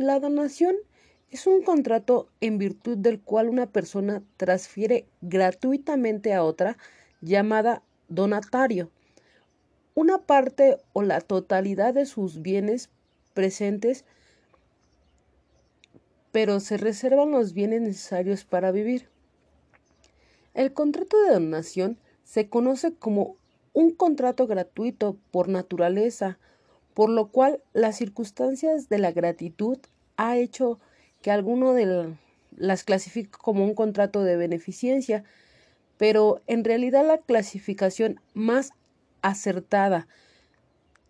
La donación es un contrato en virtud del cual una persona transfiere gratuitamente a otra, llamada donatario, una parte o la totalidad de sus bienes presentes, pero se reservan los bienes necesarios para vivir. El contrato de donación se conoce como un contrato gratuito por naturaleza, por lo cual las circunstancias de la gratitud ha hecho que alguno de las clasifique como un contrato de beneficencia, pero en realidad la clasificación más acertada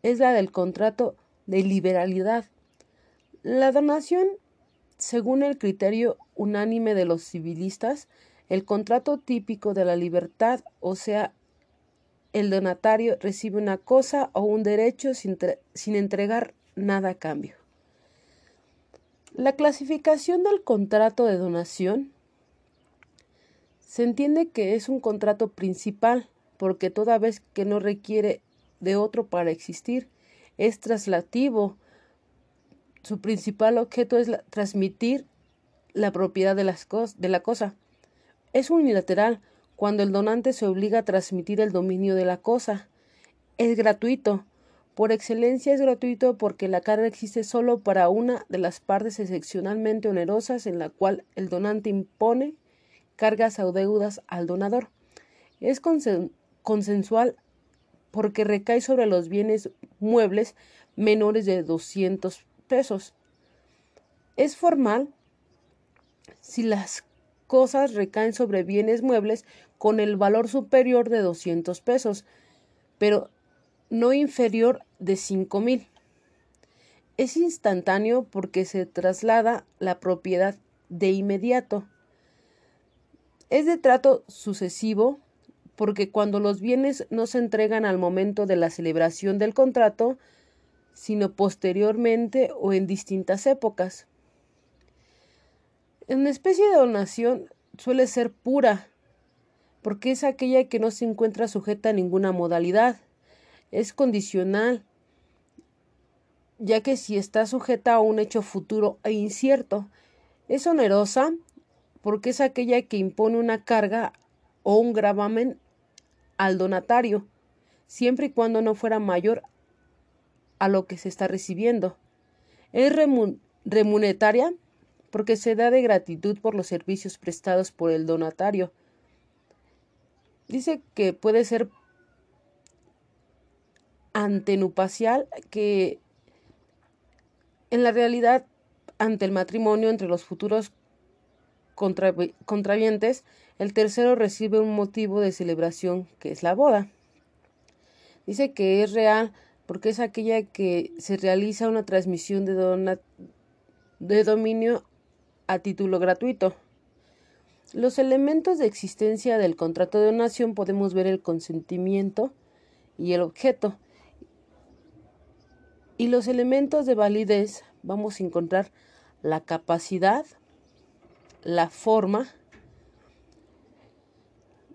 es la del contrato de liberalidad. La donación, según el criterio unánime de los civilistas, el contrato típico de la libertad, o sea, el donatario recibe una cosa o un derecho sin, sin entregar nada a cambio. La clasificación del contrato de donación se entiende que es un contrato principal porque toda vez que no requiere de otro para existir, es traslativo. Su principal objeto es transmitir la propiedad de, las de la cosa. Es unilateral cuando el donante se obliga a transmitir el dominio de la cosa. Es gratuito por excelencia es gratuito porque la carga existe solo para una de las partes excepcionalmente onerosas en la cual el donante impone cargas o deudas al donador. Es consensual porque recae sobre los bienes muebles menores de 200 pesos. Es formal si las cosas recaen sobre bienes muebles con el valor superior de 200 pesos, pero no inferior de cinco mil. Es instantáneo porque se traslada la propiedad de inmediato. Es de trato sucesivo porque cuando los bienes no se entregan al momento de la celebración del contrato, sino posteriormente o en distintas épocas. Una especie de donación suele ser pura, porque es aquella que no se encuentra sujeta a ninguna modalidad es condicional, ya que si está sujeta a un hecho futuro e incierto, es onerosa porque es aquella que impone una carga o un gravamen al donatario, siempre y cuando no fuera mayor a lo que se está recibiendo. Es remuneraria porque se da de gratitud por los servicios prestados por el donatario. Dice que puede ser antenupacial que en la realidad ante el matrimonio entre los futuros contravientes, el tercero recibe un motivo de celebración que es la boda. Dice que es real porque es aquella que se realiza una transmisión de, de dominio a título gratuito. Los elementos de existencia del contrato de donación podemos ver el consentimiento y el objeto. Y los elementos de validez vamos a encontrar la capacidad, la forma,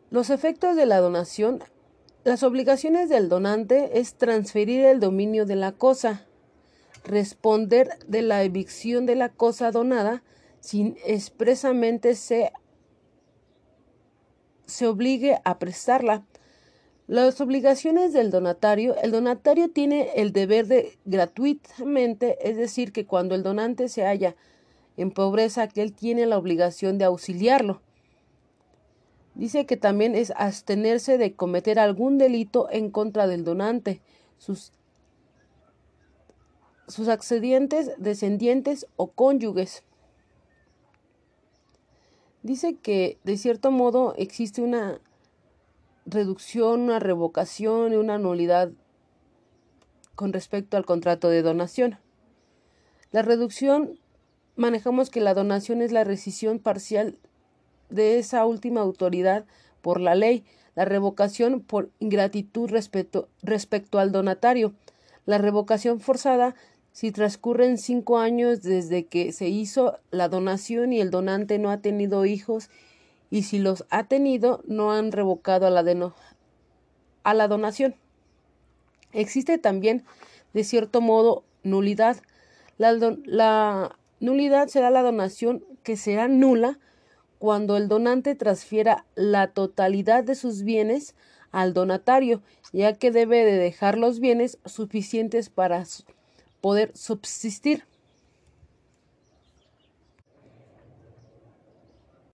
los efectos de la donación. Las obligaciones del donante es transferir el dominio de la cosa, responder de la evicción de la cosa donada sin expresamente se, se obligue a prestarla las obligaciones del donatario. El donatario tiene el deber de gratuitamente, es decir, que cuando el donante se halla en pobreza, que él tiene la obligación de auxiliarlo. Dice que también es abstenerse de cometer algún delito en contra del donante, sus, sus accedientes, descendientes o cónyuges. Dice que de cierto modo existe una reducción, una revocación y una nulidad con respecto al contrato de donación. La reducción, manejamos que la donación es la rescisión parcial de esa última autoridad por la ley, la revocación por ingratitud respecto, respecto al donatario, la revocación forzada si transcurren cinco años desde que se hizo la donación y el donante no ha tenido hijos y si los ha tenido no han revocado a la, a la donación. Existe también, de cierto modo, nulidad. La, la Nulidad será la donación que será nula cuando el donante transfiera la totalidad de sus bienes al donatario, ya que debe de dejar los bienes suficientes para poder subsistir.